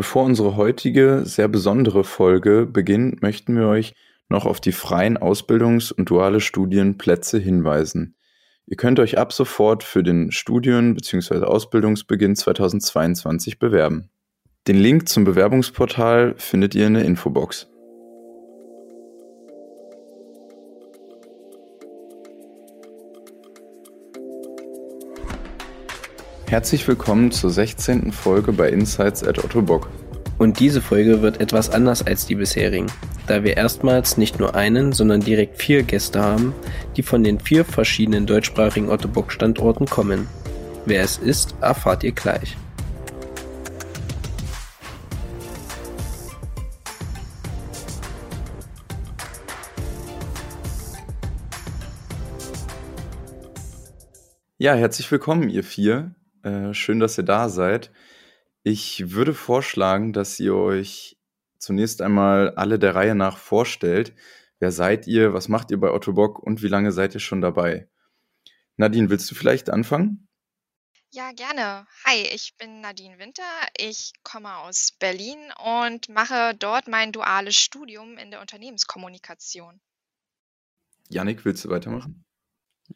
Bevor unsere heutige sehr besondere Folge beginnt, möchten wir euch noch auf die freien Ausbildungs- und duale Studienplätze hinweisen. Ihr könnt euch ab sofort für den Studien- bzw. Ausbildungsbeginn 2022 bewerben. Den Link zum Bewerbungsportal findet ihr in der Infobox. Herzlich willkommen zur 16. Folge bei Insights at Otto Bock. Und diese Folge wird etwas anders als die bisherigen, da wir erstmals nicht nur einen, sondern direkt vier Gäste haben, die von den vier verschiedenen deutschsprachigen Otto Bock Standorten kommen. Wer es ist, erfahrt ihr gleich. Ja, herzlich willkommen, ihr vier. Äh, schön, dass ihr da seid. Ich würde vorschlagen, dass ihr euch zunächst einmal alle der Reihe nach vorstellt. Wer seid ihr? Was macht ihr bei Otto Bock? Und wie lange seid ihr schon dabei? Nadine, willst du vielleicht anfangen? Ja, gerne. Hi, ich bin Nadine Winter. Ich komme aus Berlin und mache dort mein duales Studium in der Unternehmenskommunikation. Janik, willst du weitermachen?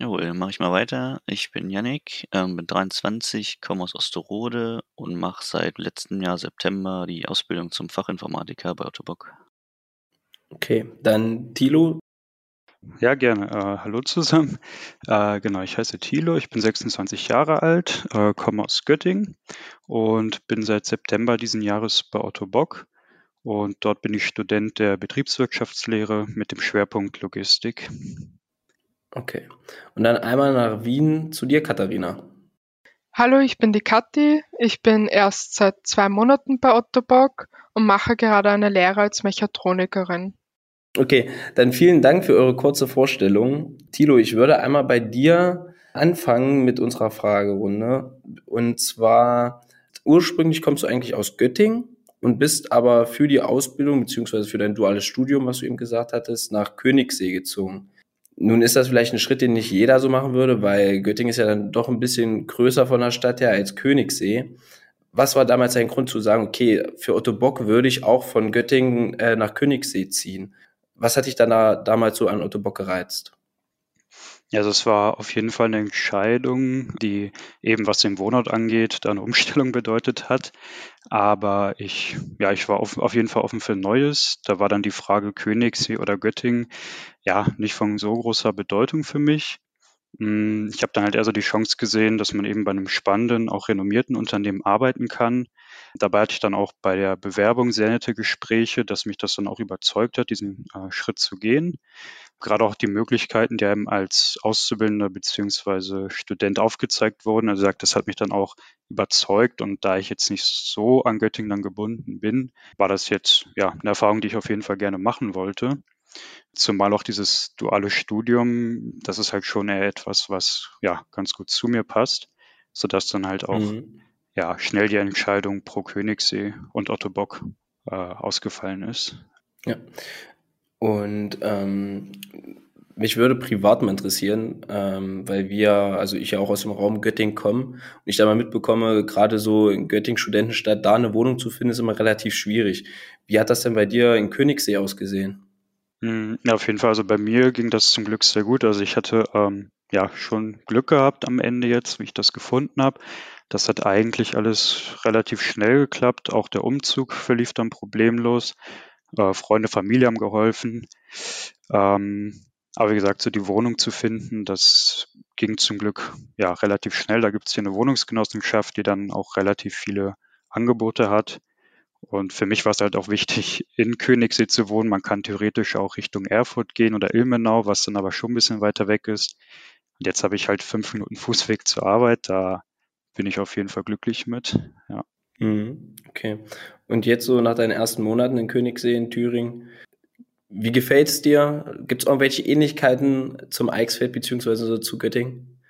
Jawohl, mache ich mal weiter. Ich bin Yannick, ähm, bin 23, komme aus Osterode und mache seit letztem Jahr September die Ausbildung zum Fachinformatiker bei Otto Bock. Okay, dann Thilo. Ja, gerne. Äh, hallo zusammen. Äh, genau, ich heiße Thilo, ich bin 26 Jahre alt, äh, komme aus Göttingen und bin seit September diesen Jahres bei Otto Bock. Und dort bin ich Student der Betriebswirtschaftslehre mit dem Schwerpunkt Logistik. Okay. Und dann einmal nach Wien zu dir, Katharina. Hallo, ich bin die Kathi. Ich bin erst seit zwei Monaten bei Otto Bock und mache gerade eine Lehre als Mechatronikerin. Okay, dann vielen Dank für eure kurze Vorstellung. Thilo, ich würde einmal bei dir anfangen mit unserer Fragerunde. Und zwar, ursprünglich kommst du eigentlich aus Göttingen und bist aber für die Ausbildung beziehungsweise für dein duales Studium, was du eben gesagt hattest, nach Königssee gezogen. Nun ist das vielleicht ein Schritt, den nicht jeder so machen würde, weil Göttingen ist ja dann doch ein bisschen größer von der Stadt her als Königssee. Was war damals dein Grund zu sagen, okay, für Otto Bock würde ich auch von Göttingen äh, nach Königssee ziehen? Was hat dich dann da, damals so an Otto Bock gereizt? Ja, das war auf jeden Fall eine Entscheidung, die eben was den Wohnort angeht, da eine Umstellung bedeutet hat. Aber ich, ja, ich war auf, auf jeden Fall offen für Neues. Da war dann die Frage Königssee oder Göttingen, ja, nicht von so großer Bedeutung für mich. Hm, ich habe dann halt eher so die Chance gesehen, dass man eben bei einem spannenden, auch renommierten Unternehmen arbeiten kann. Dabei hatte ich dann auch bei der Bewerbung sehr nette Gespräche, dass mich das dann auch überzeugt hat, diesen äh, Schritt zu gehen gerade auch die Möglichkeiten, die einem als Auszubildender beziehungsweise Student aufgezeigt wurden. Also sagt, das hat mich dann auch überzeugt und da ich jetzt nicht so an Göttingen dann gebunden bin, war das jetzt ja eine Erfahrung, die ich auf jeden Fall gerne machen wollte. Zumal auch dieses duale Studium, das ist halt schon eher etwas, was ja ganz gut zu mir passt, sodass dann halt auch mhm. ja schnell die Entscheidung pro Königssee und Otto Bock äh, ausgefallen ist. Ja, und ähm, mich würde privat mal interessieren, ähm, weil wir, also ich ja auch aus dem Raum Göttingen komme und ich da mal mitbekomme, gerade so in Göttingen Studentenstadt, da eine Wohnung zu finden, ist immer relativ schwierig. Wie hat das denn bei dir in Königssee ausgesehen? Hm, ja, auf jeden Fall. Also bei mir ging das zum Glück sehr gut. Also ich hatte ähm, ja schon Glück gehabt am Ende jetzt, wie ich das gefunden habe. Das hat eigentlich alles relativ schnell geklappt. Auch der Umzug verlief dann problemlos. Äh, Freunde, Familie haben geholfen. Ähm, aber wie gesagt, so die Wohnung zu finden, das ging zum Glück ja relativ schnell. Da gibt es hier eine Wohnungsgenossenschaft, die dann auch relativ viele Angebote hat. Und für mich war es halt auch wichtig, in Königssee zu wohnen. Man kann theoretisch auch Richtung Erfurt gehen oder Ilmenau, was dann aber schon ein bisschen weiter weg ist. Und jetzt habe ich halt fünf Minuten Fußweg zur Arbeit. Da bin ich auf jeden Fall glücklich mit. Ja. Mhm, okay. Und jetzt so nach deinen ersten Monaten in Königssee in Thüringen, wie gefällt es dir? Gibt es irgendwelche Ähnlichkeiten zum Eichsfeld beziehungsweise zu Göttingen?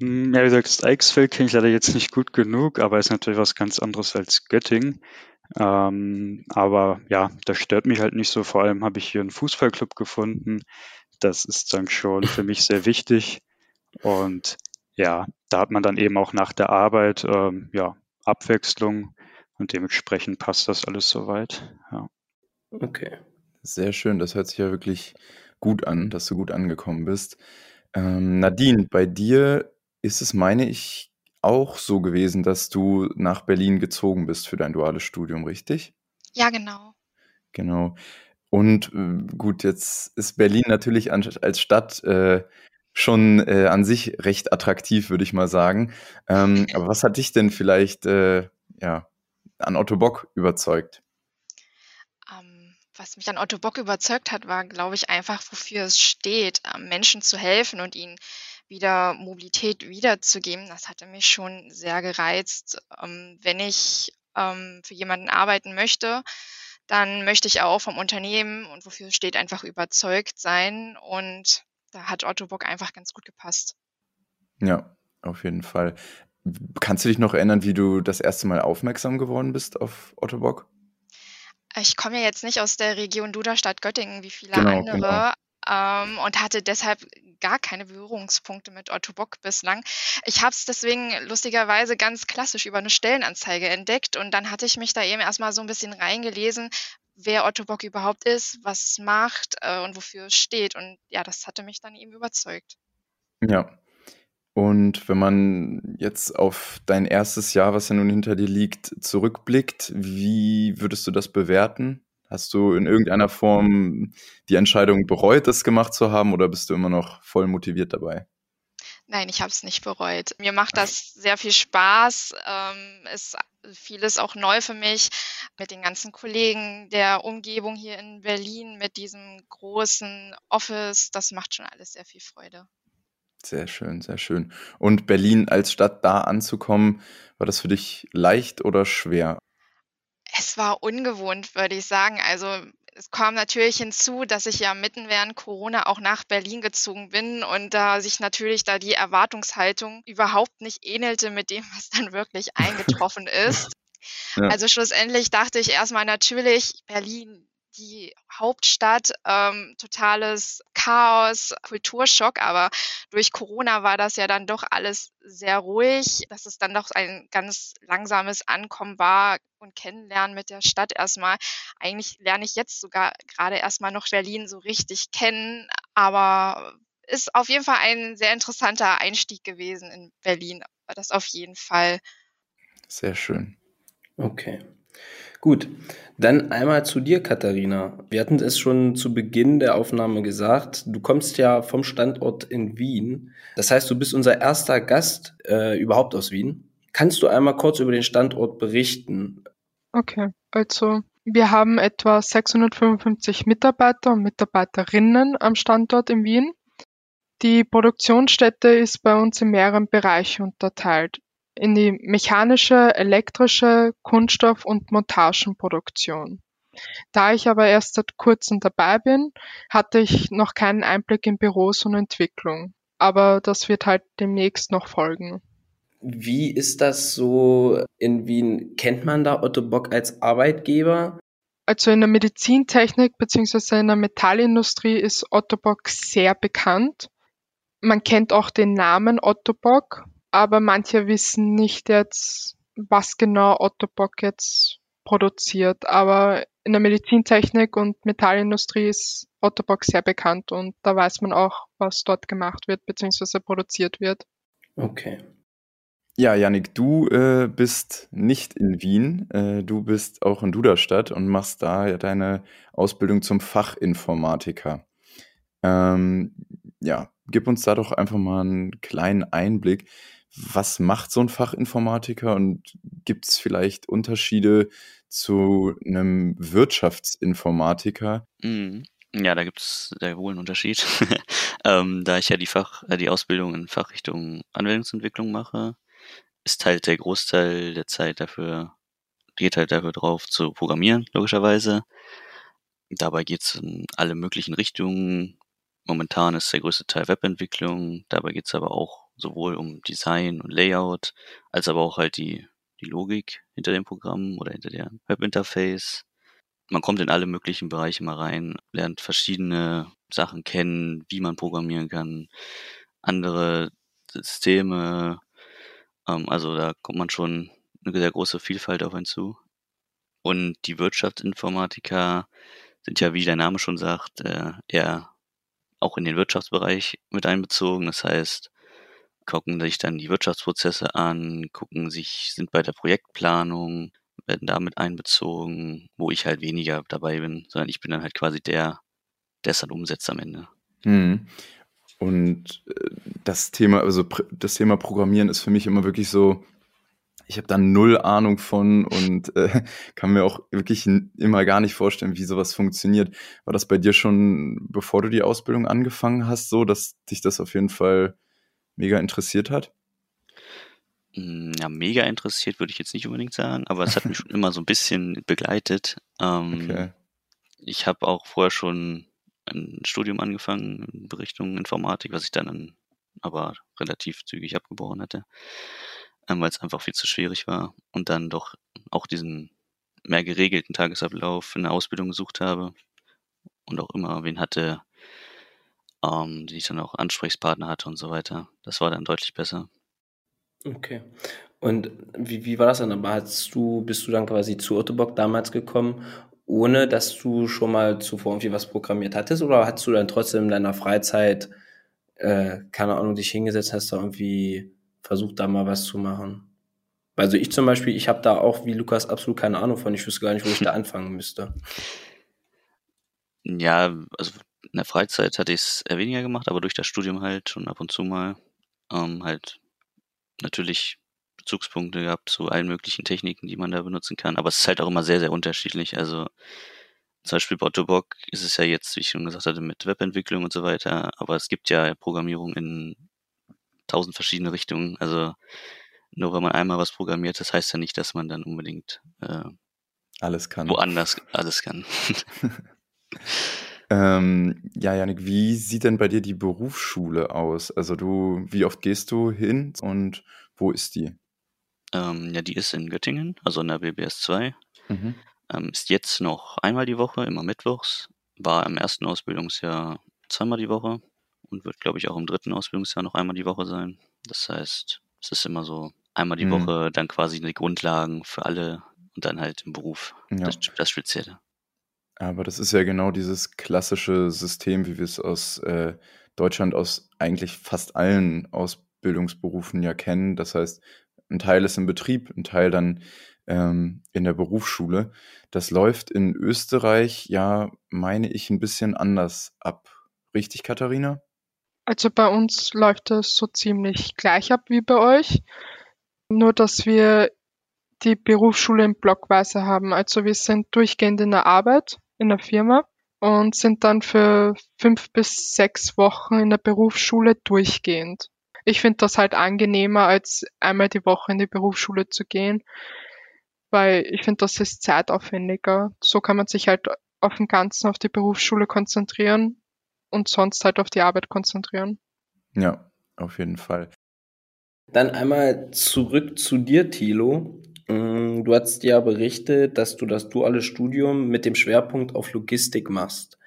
Hm, ja, wie gesagt, das Eichsfeld kenne ich leider jetzt nicht gut genug, aber ist natürlich was ganz anderes als Göttingen. Ähm, aber ja, das stört mich halt nicht so. Vor allem habe ich hier einen Fußballclub gefunden. Das ist dann schon für mich sehr wichtig. Und ja, da hat man dann eben auch nach der Arbeit ähm, ja, Abwechslung. Und dementsprechend passt das alles soweit. Ja. Okay. Sehr schön, das hört sich ja wirklich gut an, dass du gut angekommen bist. Ähm, Nadine, bei dir ist es, meine ich, auch so gewesen, dass du nach Berlin gezogen bist für dein duales Studium, richtig? Ja, genau. Genau. Und äh, gut, jetzt ist Berlin natürlich an, als Stadt äh, schon äh, an sich recht attraktiv, würde ich mal sagen. Ähm, aber was hat dich denn vielleicht äh, ja, an Otto Bock überzeugt? Ähm, was mich an Otto Bock überzeugt hat, war, glaube ich, einfach, wofür es steht, ähm, Menschen zu helfen und ihnen wieder Mobilität wiederzugeben. Das hatte mich schon sehr gereizt. Ähm, wenn ich ähm, für jemanden arbeiten möchte, dann möchte ich auch vom Unternehmen und wofür es steht, einfach überzeugt sein. Und da hat Otto Bock einfach ganz gut gepasst. Ja, auf jeden Fall. Kannst du dich noch erinnern, wie du das erste Mal aufmerksam geworden bist auf Otto Bock? Ich komme ja jetzt nicht aus der Region Duderstadt Göttingen wie viele Genau, andere genau. Ähm, und hatte deshalb gar keine Berührungspunkte mit Otto Bock bislang. Ich habe es deswegen lustigerweise ganz klassisch über eine Stellenanzeige entdeckt und dann hatte ich mich da eben erstmal so ein bisschen reingelesen, wer Otto Bock überhaupt ist, was es macht äh, und wofür es steht. Und ja, das hatte mich dann eben überzeugt. Ja. Und wenn man jetzt auf dein erstes Jahr, was ja nun hinter dir liegt, zurückblickt, wie würdest du das bewerten? Hast du in irgendeiner Form die Entscheidung bereut, das gemacht zu haben, oder bist du immer noch voll motiviert dabei? Nein, ich habe es nicht bereut. Mir macht das sehr viel Spaß. Ähm, ist vieles auch neu für mich mit den ganzen Kollegen, der Umgebung hier in Berlin, mit diesem großen Office. Das macht schon alles sehr viel Freude. Sehr schön, sehr schön. Und Berlin als Stadt da anzukommen, war das für dich leicht oder schwer? Es war ungewohnt, würde ich sagen. Also es kam natürlich hinzu, dass ich ja mitten während Corona auch nach Berlin gezogen bin und da sich natürlich da die Erwartungshaltung überhaupt nicht ähnelte mit dem, was dann wirklich eingetroffen ist. Ja. Also schlussendlich dachte ich erstmal natürlich, Berlin, die Hauptstadt, ähm, totales Chaos, Kulturschock, aber durch Corona war das ja dann doch alles sehr ruhig, dass es dann doch ein ganz langsames Ankommen war und Kennenlernen mit der Stadt erstmal. Eigentlich lerne ich jetzt sogar gerade erstmal noch Berlin so richtig kennen, aber ist auf jeden Fall ein sehr interessanter Einstieg gewesen in Berlin. Das auf jeden Fall. Sehr schön. Okay. Gut, dann einmal zu dir, Katharina. Wir hatten es schon zu Beginn der Aufnahme gesagt. Du kommst ja vom Standort in Wien. Das heißt, du bist unser erster Gast äh, überhaupt aus Wien. Kannst du einmal kurz über den Standort berichten? Okay, also wir haben etwa 655 Mitarbeiter und Mitarbeiterinnen am Standort in Wien. Die Produktionsstätte ist bei uns in mehreren Bereichen unterteilt in die mechanische, elektrische, Kunststoff- und Montagenproduktion. Da ich aber erst seit kurzem dabei bin, hatte ich noch keinen Einblick in Büros und Entwicklung. Aber das wird halt demnächst noch folgen. Wie ist das so in Wien? Kennt man da Otto Bock als Arbeitgeber? Also in der Medizintechnik bzw. in der Metallindustrie ist Otto Bock sehr bekannt. Man kennt auch den Namen Otto Bock, aber manche wissen nicht jetzt, was genau Otto Bock jetzt produziert. Aber in der Medizintechnik und Metallindustrie ist Otto Bock sehr bekannt und da weiß man auch, was dort gemacht wird bzw. produziert wird. Okay. Ja, Yannick, du äh, bist nicht in Wien, äh, du bist auch in Duderstadt und machst da ja deine Ausbildung zum Fachinformatiker. Ähm, ja, gib uns da doch einfach mal einen kleinen Einblick. Was macht so ein Fachinformatiker und gibt es vielleicht Unterschiede zu einem Wirtschaftsinformatiker? Mhm. Ja, da gibt es sehr wohl einen Unterschied. ähm, da ich ja die Fach, äh, die Ausbildung in Fachrichtung Anwendungsentwicklung mache, ist halt der Großteil der Zeit dafür, geht halt dafür drauf zu programmieren, logischerweise. Dabei geht es in alle möglichen Richtungen. Momentan ist der größte Teil Webentwicklung. Dabei geht es aber auch sowohl um Design und Layout, als aber auch halt die, die Logik hinter dem Programm oder hinter der Webinterface. Man kommt in alle möglichen Bereiche mal rein, lernt verschiedene Sachen kennen, wie man programmieren kann, andere Systeme. Ähm, also da kommt man schon eine sehr große Vielfalt auf einen zu. Und die Wirtschaftsinformatiker sind ja, wie der Name schon sagt, äh, eher auch in den Wirtschaftsbereich mit einbezogen. Das heißt, gucken sich dann die Wirtschaftsprozesse an, gucken sich, sind bei der Projektplanung, werden damit einbezogen, wo ich halt weniger dabei bin, sondern ich bin dann halt quasi der, der es dann umsetzt am Ende. Hm. Und äh, das Thema, also das Thema Programmieren ist für mich immer wirklich so, ich habe da null Ahnung von und äh, kann mir auch wirklich immer gar nicht vorstellen, wie sowas funktioniert. War das bei dir schon, bevor du die Ausbildung angefangen hast, so, dass dich das auf jeden Fall mega interessiert hat? Hm, ja, mega interessiert würde ich jetzt nicht unbedingt sagen, aber es hat mich schon immer so ein bisschen begleitet. Ähm, okay. Ich habe auch vorher schon ein Studium angefangen in Richtung Informatik, was ich dann aber relativ zügig abgebrochen hatte, ähm, weil es einfach viel zu schwierig war und dann doch auch diesen mehr geregelten Tagesablauf in der Ausbildung gesucht habe und auch immer wen hatte, ähm, die ich dann auch Ansprechpartner hatte und so weiter. Das war dann deutlich besser. Okay. Und wie, wie war das dann? Aber hast du, bist du dann quasi zu Ottobock damals gekommen, ohne dass du schon mal zuvor irgendwie was programmiert hattest? Oder hast du dann trotzdem in deiner Freizeit, äh, keine Ahnung, dich hingesetzt, hast da irgendwie versucht, da mal was zu machen? Also ich zum Beispiel, ich habe da auch wie Lukas absolut keine Ahnung von. Ich wüsste gar nicht, wo ich da anfangen müsste. Ja, also in der Freizeit hatte ich es eher weniger gemacht, aber durch das Studium halt schon ab und zu mal ähm, halt natürlich Bezugspunkte gehabt zu allen möglichen Techniken, die man da benutzen kann. Aber es ist halt auch immer sehr, sehr unterschiedlich. Also zum Beispiel bei Ottobock ist es ja jetzt, wie ich schon gesagt hatte, mit Webentwicklung und so weiter. Aber es gibt ja Programmierung in tausend verschiedene Richtungen. Also nur weil man einmal was programmiert, das heißt ja nicht, dass man dann unbedingt äh, alles kann. Woanders alles kann. Ähm, ja, Janik, wie sieht denn bei dir die Berufsschule aus? Also du, wie oft gehst du hin und wo ist die? Ähm, ja, die ist in Göttingen, also in der BBS 2. Mhm. Ähm, ist jetzt noch einmal die Woche, immer mittwochs. War im ersten Ausbildungsjahr zweimal die Woche und wird, glaube ich, auch im dritten Ausbildungsjahr noch einmal die Woche sein. Das heißt, es ist immer so einmal die mhm. Woche, dann quasi die Grundlagen für alle und dann halt im Beruf ja. das, das Spezielle. Aber das ist ja genau dieses klassische System, wie wir es aus äh, Deutschland aus eigentlich fast allen Ausbildungsberufen ja kennen. Das heißt, ein Teil ist im Betrieb, ein Teil dann ähm, in der Berufsschule. Das läuft in Österreich ja, meine ich, ein bisschen anders ab. Richtig, Katharina? Also bei uns läuft das so ziemlich gleich ab wie bei euch. Nur, dass wir die Berufsschule in Blockweise haben. Also wir sind durchgehend in der Arbeit in der Firma und sind dann für fünf bis sechs Wochen in der Berufsschule durchgehend. Ich finde das halt angenehmer, als einmal die Woche in die Berufsschule zu gehen, weil ich finde, das ist zeitaufwendiger. So kann man sich halt auf den Ganzen auf die Berufsschule konzentrieren und sonst halt auf die Arbeit konzentrieren. Ja, auf jeden Fall. Dann einmal zurück zu dir, Thilo. Mm, du hast ja berichtet, dass du das duale Studium mit dem Schwerpunkt auf Logistik machst.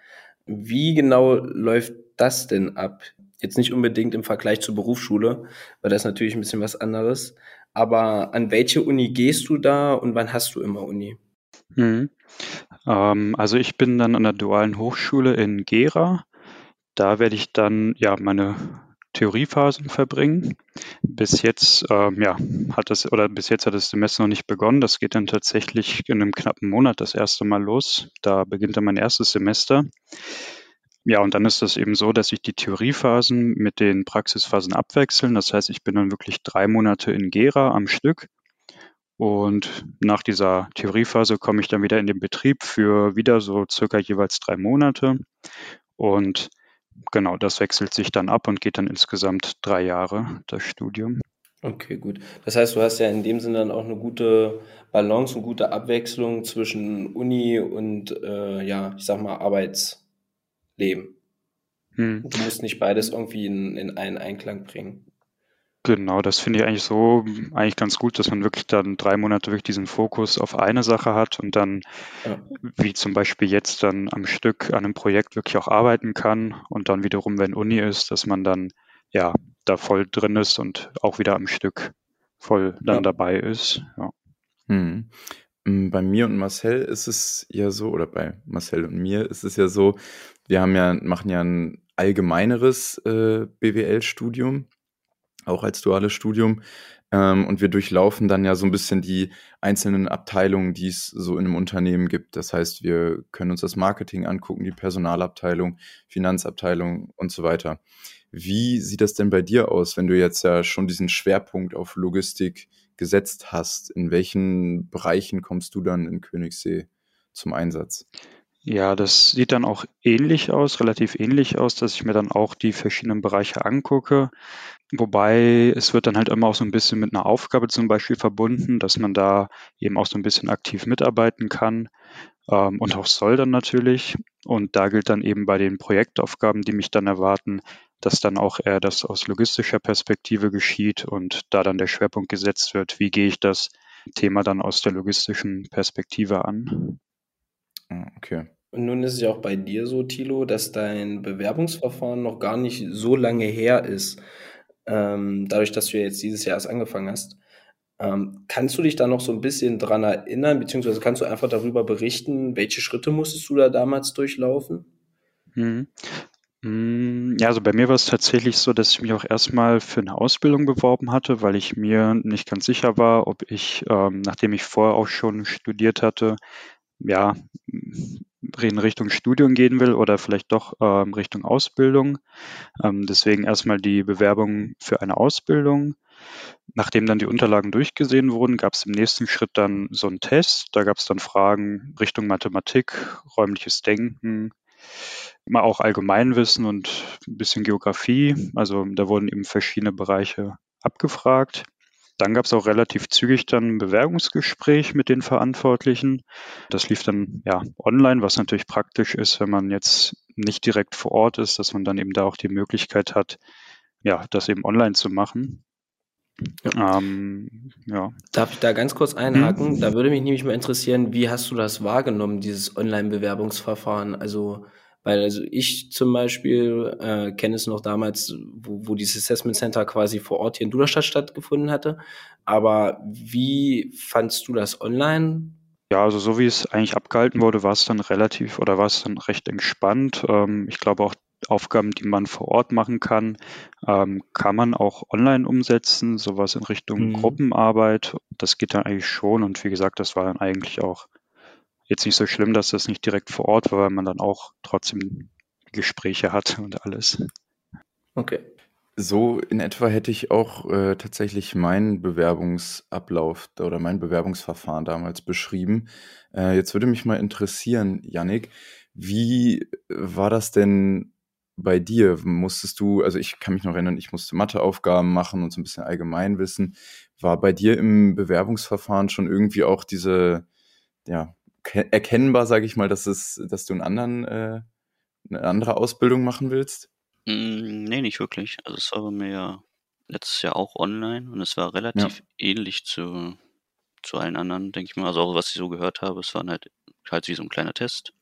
Wie genau läuft das denn ab? Jetzt nicht unbedingt im Vergleich zur Berufsschule, weil das ist natürlich ein bisschen was anderes. Aber an welche Uni gehst du da und wann hast du immer Uni? Mhm. Ähm, also ich bin dann an der dualen Hochschule in Gera. Da werde ich dann ja meine Theoriephasen verbringen. Bis jetzt, ähm, ja, hat das, oder bis jetzt hat das Semester noch nicht begonnen. Das geht dann tatsächlich in einem knappen Monat das erste Mal los. Da beginnt dann mein erstes Semester. Ja, und dann ist das eben so, dass sich die Theoriephasen mit den Praxisphasen abwechseln. Das heißt, ich bin dann wirklich drei Monate in Gera am Stück. Und nach dieser Theoriephase komme ich dann wieder in den Betrieb für wieder so circa jeweils drei Monate. Und Genau, das wechselt sich dann ab und geht dann insgesamt drei Jahre, das Studium. Okay, gut. Das heißt, du hast ja in dem Sinne dann auch eine gute Balance und gute Abwechslung zwischen Uni und, äh, ja, ich sag mal, Arbeitsleben. Hm. Du musst nicht beides irgendwie in, in einen Einklang bringen. Genau, das finde ich eigentlich so eigentlich ganz gut, dass man wirklich dann drei Monate wirklich diesen Fokus auf eine Sache hat und dann, ja. wie zum Beispiel jetzt dann am Stück an einem Projekt wirklich auch arbeiten kann und dann wiederum, wenn Uni ist, dass man dann ja da voll drin ist und auch wieder am Stück voll dann ja. dabei ist. Ja. Hm. Hm, bei mir und Marcel ist es ja so, oder bei Marcel und mir ist es ja so, wir haben ja, machen ja ein allgemeineres äh, BWL-Studium, auch als duales Studium. Ähm, und wir durchlaufen dann ja so ein bisschen die einzelnen Abteilungen, die es so in einem Unternehmen gibt. Das heißt, wir können uns das Marketing angucken, die Personalabteilung, Finanzabteilung und so weiter. Wie sieht das denn bei dir aus, wenn du jetzt ja schon diesen Schwerpunkt auf Logistik gesetzt hast? In welchen Bereichen kommst du dann in Königssee zum Einsatz? Ja, das sieht dann auch ähnlich aus, relativ ähnlich aus, dass ich mir dann auch die verschiedenen Bereiche angucke. Wobei es wird dann halt immer auch so ein bisschen mit einer Aufgabe zum Beispiel verbunden, dass man da eben auch so ein bisschen aktiv mitarbeiten kann ähm, und auch soll dann natürlich. Und da gilt dann eben bei den Projektaufgaben, die mich dann erwarten, dass dann auch eher das aus logistischer Perspektive geschieht und da dann der Schwerpunkt gesetzt wird, wie gehe ich das Thema dann aus der logistischen Perspektive an. Ah, okay. Und nun ist es ja auch bei dir so, Thilo, dass dein Bewerbungsverfahren noch gar nicht so lange her ist. Ähm, dadurch, dass du jetzt dieses Jahr erst angefangen hast. Ähm, kannst du dich da noch so ein bisschen dran erinnern, beziehungsweise kannst du einfach darüber berichten, welche Schritte musstest du da damals durchlaufen? Mhm. Mm, ja, also bei mir war es tatsächlich so, dass ich mich auch erstmal für eine Ausbildung beworben hatte, weil ich mir nicht ganz sicher war, ob ich, ähm, nachdem ich vorher auch schon studiert hatte, ja, in Richtung Studium gehen will oder vielleicht doch ähm, Richtung Ausbildung. Ähm, deswegen erstmal die Bewerbung für eine Ausbildung. Nachdem dann die Unterlagen durchgesehen wurden, gab es im nächsten Schritt dann so einen Test. Da gab es dann Fragen Richtung Mathematik, räumliches Denken, immer auch Allgemeinwissen und ein bisschen Geografie. Also da wurden eben verschiedene Bereiche abgefragt. Dann gab es auch relativ zügig dann ein Bewerbungsgespräch mit den Verantwortlichen. Das lief dann ja online, was natürlich praktisch ist, wenn man jetzt nicht direkt vor Ort ist, dass man dann eben da auch die Möglichkeit hat, ja, das eben online zu machen. Ja. Ähm, ja. Darf ich da ganz kurz einhaken? Hm. Da würde mich nämlich mal interessieren, wie hast du das wahrgenommen, dieses Online-Bewerbungsverfahren? Also weil also ich zum Beispiel äh, kenne es noch damals, wo, wo dieses Assessment Center quasi vor Ort hier in Duderstadt stattgefunden hatte. Aber wie fandst du das online? Ja, also so wie es eigentlich abgehalten wurde, war es dann relativ oder war es dann recht entspannt. Ähm, ich glaube auch Aufgaben, die man vor Ort machen kann, ähm, kann man auch online umsetzen, sowas in Richtung mhm. Gruppenarbeit. Das geht dann eigentlich schon und wie gesagt, das war dann eigentlich auch jetzt nicht so schlimm, dass das nicht direkt vor Ort war, weil man dann auch trotzdem Gespräche hat und alles. Okay. So in etwa hätte ich auch äh, tatsächlich meinen Bewerbungsablauf oder mein Bewerbungsverfahren damals beschrieben. Äh, jetzt würde mich mal interessieren, Yannick, wie war das denn bei dir? Musstest du, also ich kann mich noch erinnern, ich musste Matheaufgaben machen und so ein bisschen Allgemeinwissen. War bei dir im Bewerbungsverfahren schon irgendwie auch diese, ja, erkennbar, sage ich mal, dass es, dass du einen anderen, äh, eine andere Ausbildung machen willst? Mm, nee, nicht wirklich. Also es war bei mir ja letztes Jahr auch online und es war relativ ja. ähnlich zu, zu allen anderen, denke ich mal. Also auch was ich so gehört habe, es war halt, halt wie so ein kleiner Test.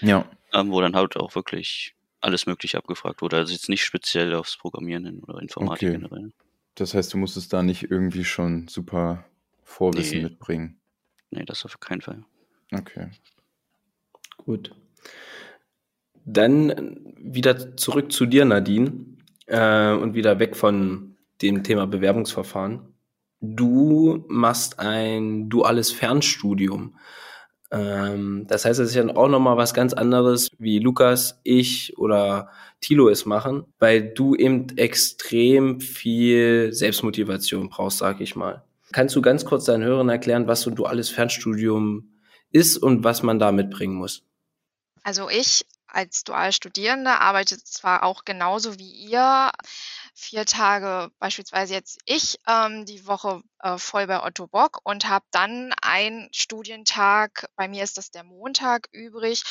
Ja. Ähm, wo dann halt auch wirklich alles Mögliche abgefragt wurde. Also jetzt nicht speziell aufs Programmieren oder Informatik okay. generell. Das heißt, du musstest da nicht irgendwie schon super Vorwissen nee. mitbringen. Nee, das auf keinen Fall. Okay. Gut. Dann wieder zurück zu dir, Nadine, äh, und wieder weg von dem Thema Bewerbungsverfahren. Du machst ein duales Fernstudium. Ähm, das heißt, es ist ja auch nochmal was ganz anderes, wie Lukas, ich oder Thilo es machen, weil du eben extrem viel Selbstmotivation brauchst, sag ich mal. Kannst du ganz kurz deinen Hörern erklären, was so ein duales Fernstudium ist und was man da mitbringen muss? Also ich als Dualstudierende arbeite zwar auch genauso wie ihr, vier Tage beispielsweise jetzt ich ähm, die Woche äh, voll bei Otto Bock und habe dann einen Studientag, bei mir ist das der Montag übrig,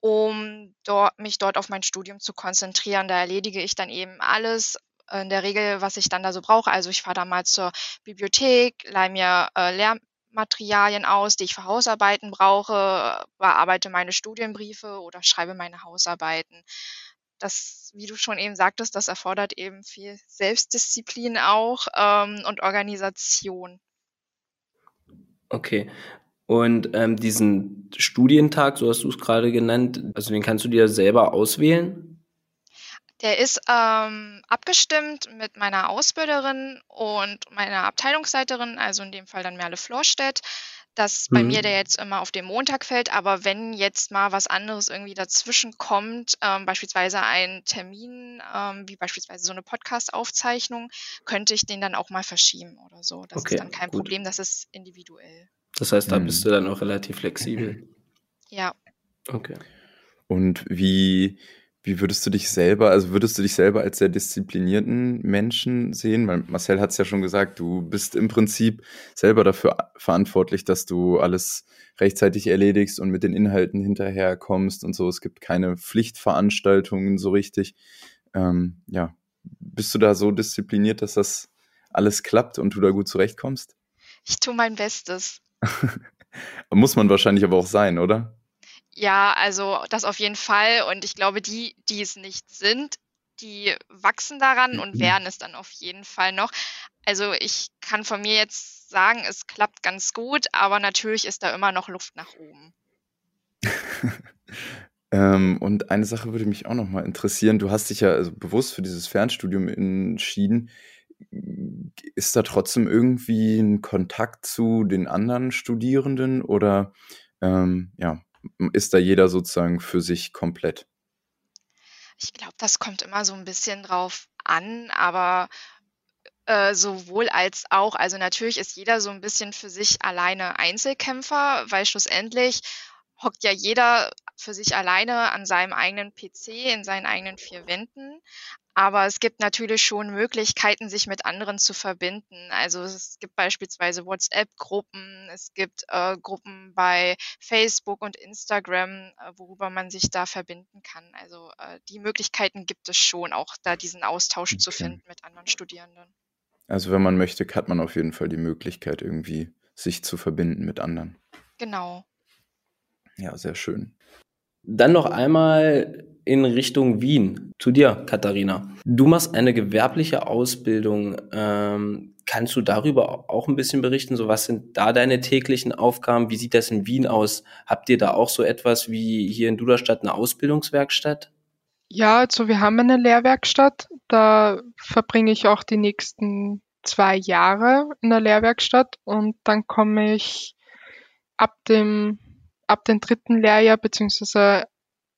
um dort, mich dort auf mein Studium zu konzentrieren. Da erledige ich dann eben alles in der Regel, was ich dann da so brauche. Also ich fahre da mal zur Bibliothek, leih mir äh, Lehr Materialien aus, die ich für Hausarbeiten brauche, bearbeite meine Studienbriefe oder schreibe meine Hausarbeiten. Das, wie du schon eben sagtest, das erfordert eben viel Selbstdisziplin auch ähm, und Organisation. Okay. Und ähm, diesen Studientag, so hast du es gerade genannt, also den kannst du dir selber auswählen? Der ist ähm, abgestimmt mit meiner Ausbilderin und meiner Abteilungsleiterin, also in dem Fall dann Merle Florstedt, dass bei mir Mhm. der jetzt immer auf den Montag fällt. Aber wenn jetzt mal was anderes irgendwie dazwischen kommt, ähm, beispielsweise ein Termin, ähm, wie beispielsweise so eine Podcast-Aufzeichnung, könnte ich den dann auch mal verschieben oder so. Das Okay, ist dann kein gut. Problem, das ist individuell. Das heißt, da Mhm. bist du dann auch relativ flexibel. Ja. Okay. Und wie, wie würdest du dich selber, also würdest du dich selber als sehr disziplinierten Menschen sehen? Weil Marcel hat es ja schon gesagt, du bist im Prinzip selber dafür verantwortlich, dass du alles rechtzeitig erledigst und mit den Inhalten hinterherkommst und so. Es gibt keine Pflichtveranstaltungen so richtig. Ähm, ja, bist du da so diszipliniert, dass das alles klappt und du da gut zurechtkommst? Ich tue mein Bestes. Muss man wahrscheinlich aber auch sein, oder? Ja, also das auf jeden Fall. Und ich glaube, die, die es nicht sind, die wachsen daran und Mhm. werden es dann auf jeden Fall noch. Also ich kann von mir jetzt sagen, es klappt ganz gut, aber natürlich ist da immer noch Luft nach oben. Ähm, und eine Sache würde mich auch noch mal interessieren. Du hast dich ja also bewusst für dieses Fernstudium entschieden. Ist da trotzdem irgendwie ein Kontakt zu den anderen Studierenden oder ähm, ja, ist da jeder sozusagen für sich komplett? Ich glaube, das kommt immer so ein bisschen drauf an, aber äh, sowohl als auch. Also natürlich ist jeder so ein bisschen für sich alleine Einzelkämpfer, weil schlussendlich hockt ja jeder für sich alleine an seinem eigenen PC, in seinen eigenen vier Wänden. Aber es gibt natürlich schon Möglichkeiten, sich mit anderen zu verbinden. Also es gibt beispielsweise WhatsApp-Gruppen, es gibt äh, Gruppen bei Facebook und Instagram, äh, worüber man sich da verbinden kann. Also äh, die Möglichkeiten gibt es schon, auch da diesen Austausch zu Okay. finden mit anderen Studierenden. Also wenn man möchte, hat man auf jeden Fall die Möglichkeit, irgendwie sich zu verbinden mit anderen. Genau. Ja, sehr schön. Dann noch einmal in Richtung Wien. Zu dir, Katharina. Du machst eine gewerbliche Ausbildung. Ähm, kannst du darüber auch ein bisschen berichten? So, was sind da deine täglichen Aufgaben? Wie sieht das in Wien aus? Habt ihr da auch so etwas wie hier in Duderstadt eine Ausbildungswerkstatt? Ja, also wir haben eine Lehrwerkstatt. Da verbringe ich auch die nächsten zwei Jahre in der Lehrwerkstatt und dann komme ich ab dem, ab dem dritten Lehrjahr beziehungsweise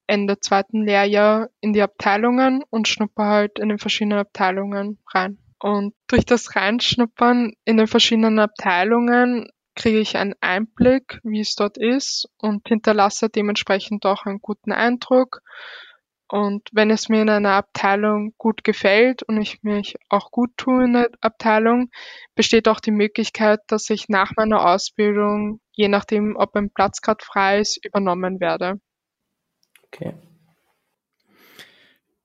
Ende zweiten Lehrjahr in die Abteilungen und schnupper halt in den verschiedenen Abteilungen rein. Und durch das Reinschnuppern in den verschiedenen Abteilungen kriege ich einen Einblick, wie es dort ist und hinterlasse dementsprechend auch einen guten Eindruck. Und wenn es mir in einer Abteilung gut gefällt und ich mich auch gut tue in der Abteilung, besteht auch die Möglichkeit, dass ich nach meiner Ausbildung, je nachdem, ob ein Platz gerade frei ist, übernommen werde. Okay.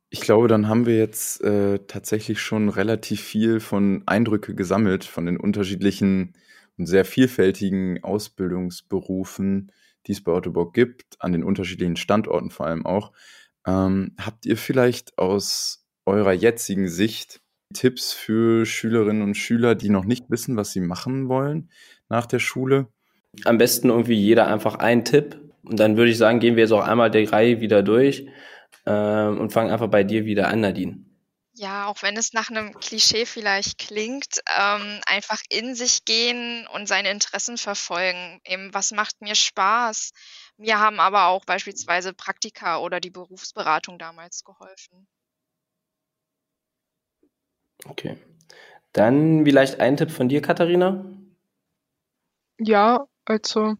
Ich glaube, dann haben wir jetzt äh, tatsächlich schon relativ viel von Eindrücke gesammelt von den unterschiedlichen und sehr vielfältigen Ausbildungsberufen, die es bei Ottobock gibt, an den unterschiedlichen Standorten vor allem auch. Ähm, habt ihr vielleicht aus eurer jetzigen Sicht Tipps für Schülerinnen und Schüler, die noch nicht wissen, was sie machen wollen nach der Schule? Am besten irgendwie jeder einfach einen Tipp. Und dann würde ich sagen, gehen wir jetzt auch einmal die Reihe wieder durch ähm, und fangen einfach bei dir wieder an, Nadine. Ja, auch wenn es nach einem Klischee vielleicht klingt, ähm, einfach in sich gehen und seine Interessen verfolgen. Eben, was macht mir Spaß? Mir haben aber auch beispielsweise Praktika oder die Berufsberatung damals geholfen. Okay. Dann vielleicht ein Tipp von dir, Katharina. Ja, also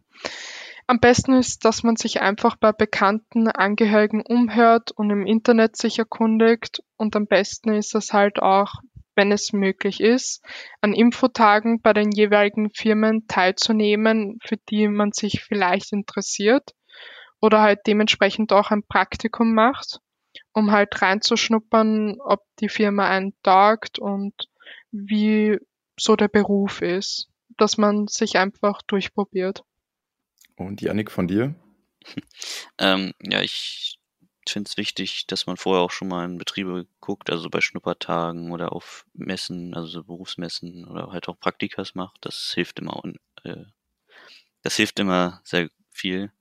am besten ist, dass man sich einfach bei bekannten Angehörigen umhört und im Internet sich erkundigt. Und am besten ist es halt auch, wenn es möglich ist, an Infotagen bei den jeweiligen Firmen teilzunehmen, für die man sich vielleicht interessiert. Oder halt dementsprechend auch ein Praktikum macht, um halt reinzuschnuppern, ob die Firma einen taugt und wie so der Beruf ist, dass man sich einfach durchprobiert. Und Janik von dir? Ähm, ja, ich finde es wichtig, dass man vorher auch schon mal in Betriebe guckt, also bei Schnuppertagen oder auf Messen, also so Berufsmessen oder halt auch Praktikas macht. Das hilft immer un äh, das hilft immer sehr viel,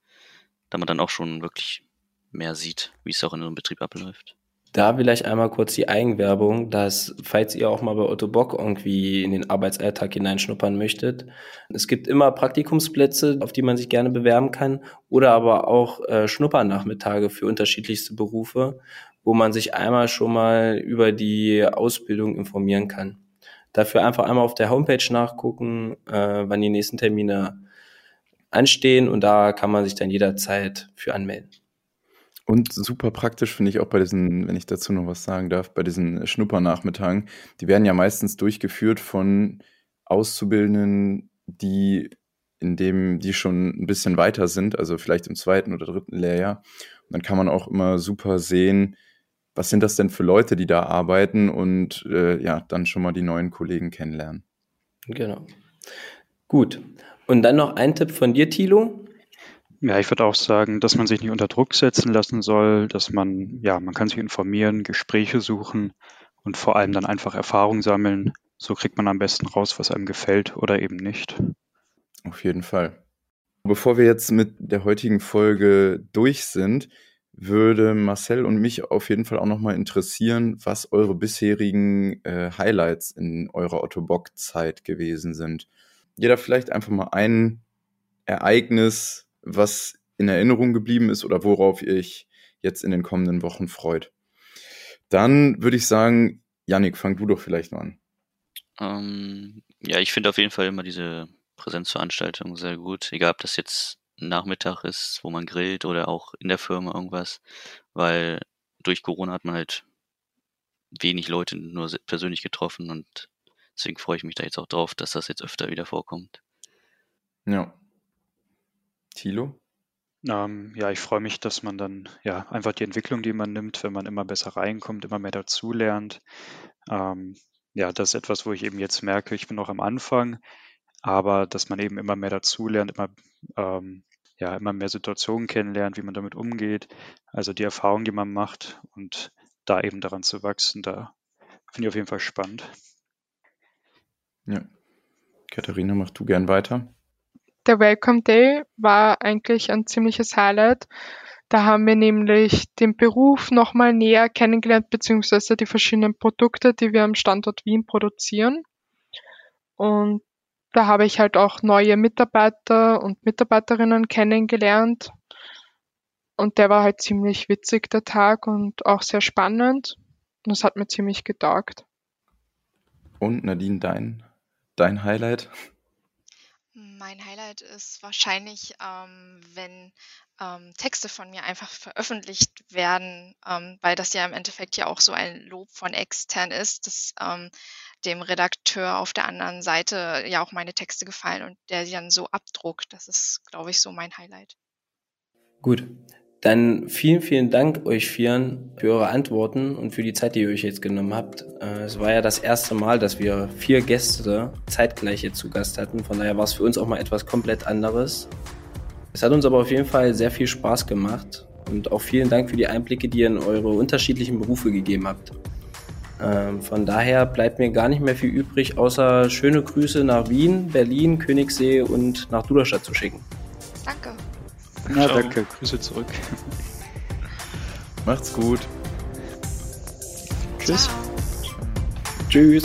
da man dann auch schon wirklich mehr sieht, wie es auch in so einem Betrieb abläuft. Da vielleicht einmal kurz die Eigenwerbung, dass falls ihr auch mal bei Otto Bock irgendwie in den Arbeitsalltag hineinschnuppern möchtet, es gibt immer Praktikumsplätze, auf die man sich gerne bewerben kann oder aber auch äh, Schnuppernachmittage für unterschiedlichste Berufe, wo man sich einmal schon mal über die Ausbildung informieren kann. Dafür einfach einmal auf der Homepage nachgucken, äh, wann die nächsten Termine anstehen und da kann man sich dann jederzeit für anmelden. Und super praktisch finde ich auch bei diesen, wenn ich dazu noch was sagen darf, bei diesen Schnuppernachmittagen. Die werden ja meistens durchgeführt von Auszubildenden, die in dem die schon ein bisschen weiter sind, also vielleicht im zweiten oder dritten Lehrjahr. Und dann kann man auch immer super sehen, was sind das denn für Leute, die da arbeiten und äh, ja, dann schon mal die neuen Kollegen kennenlernen. Genau. Gut. Und dann noch ein Tipp von dir, Thilo. Ja, ich würde auch sagen, dass man sich nicht unter Druck setzen lassen soll, dass man, ja, man kann sich informieren, Gespräche suchen und vor allem dann einfach Erfahrung sammeln. So kriegt man am besten raus, was einem gefällt oder eben nicht. Auf jeden Fall. Bevor wir jetzt mit der heutigen Folge durch sind, würde Marcel und mich auf jeden Fall auch nochmal interessieren, was eure bisherigen äh, Highlights in eurer Otto Bock-Zeit gewesen sind. Jeder vielleicht einfach mal ein Ereignis was in Erinnerung geblieben ist oder worauf ihr euch jetzt in den kommenden Wochen freut. Dann würde ich sagen, Yannick, fang du doch vielleicht mal an. Ähm, ja, ich finde auf jeden Fall immer diese Präsenzveranstaltung sehr gut, egal ob das jetzt Nachmittag ist, wo man grillt oder auch in der Firma irgendwas, weil durch Corona hat man halt wenig Leute nur persönlich getroffen und deswegen freue ich mich da jetzt auch drauf, dass das jetzt öfter wieder vorkommt. Ja, Thilo? Ähm, ja, ich freue mich, dass man dann ja einfach die Entwicklung, die man nimmt, wenn man immer besser reinkommt, immer mehr dazulernt. Ähm, ja, das ist etwas, wo ich eben jetzt merke, ich bin noch am Anfang, aber dass man eben immer mehr dazulernt, immer, ähm, ja, immer mehr Situationen kennenlernt, wie man damit umgeht. Also die Erfahrung, die man macht und da eben daran zu wachsen, da finde ich auf jeden Fall spannend. Ja. Katharina, mach du gern weiter. Der Welcome Day war eigentlich ein ziemliches Highlight. Da haben wir nämlich den Beruf nochmal näher kennengelernt, beziehungsweise die verschiedenen Produkte, die wir am Standort Wien produzieren. Und da habe ich halt auch neue Mitarbeiter und Mitarbeiterinnen kennengelernt. Und der war halt ziemlich witzig, der Tag, und auch sehr spannend. Und es hat mir ziemlich getaugt. Und Nadine, dein, dein Highlight? Mein Highlight ist wahrscheinlich, ähm, wenn ähm, Texte von mir einfach veröffentlicht werden, ähm, weil das ja im Endeffekt ja auch so ein Lob von extern ist, dass ähm, dem Redakteur auf der anderen Seite ja auch meine Texte gefallen und der sie dann so abdruckt. Das ist, glaube ich, so mein Highlight. Gut, dann vielen, vielen Dank euch Vieren für eure Antworten und für die Zeit, die ihr euch jetzt genommen habt. Äh, es war ja das erste Mal, dass wir vier Gäste zeitgleich jetzt zu Gast hatten. Von daher war es für uns auch mal etwas komplett anderes. Es hat uns aber auf jeden Fall sehr viel Spaß gemacht und auch vielen Dank für die Einblicke, die ihr in eure unterschiedlichen Berufe gegeben habt. Ähm, von daher bleibt mir gar nicht mehr viel übrig, außer schöne Grüße nach Wien, Berlin, Königssee und nach Duderstadt zu schicken. Danke. Ja, danke. Grüße zurück. Macht's gut. Tschüss. Tschüss.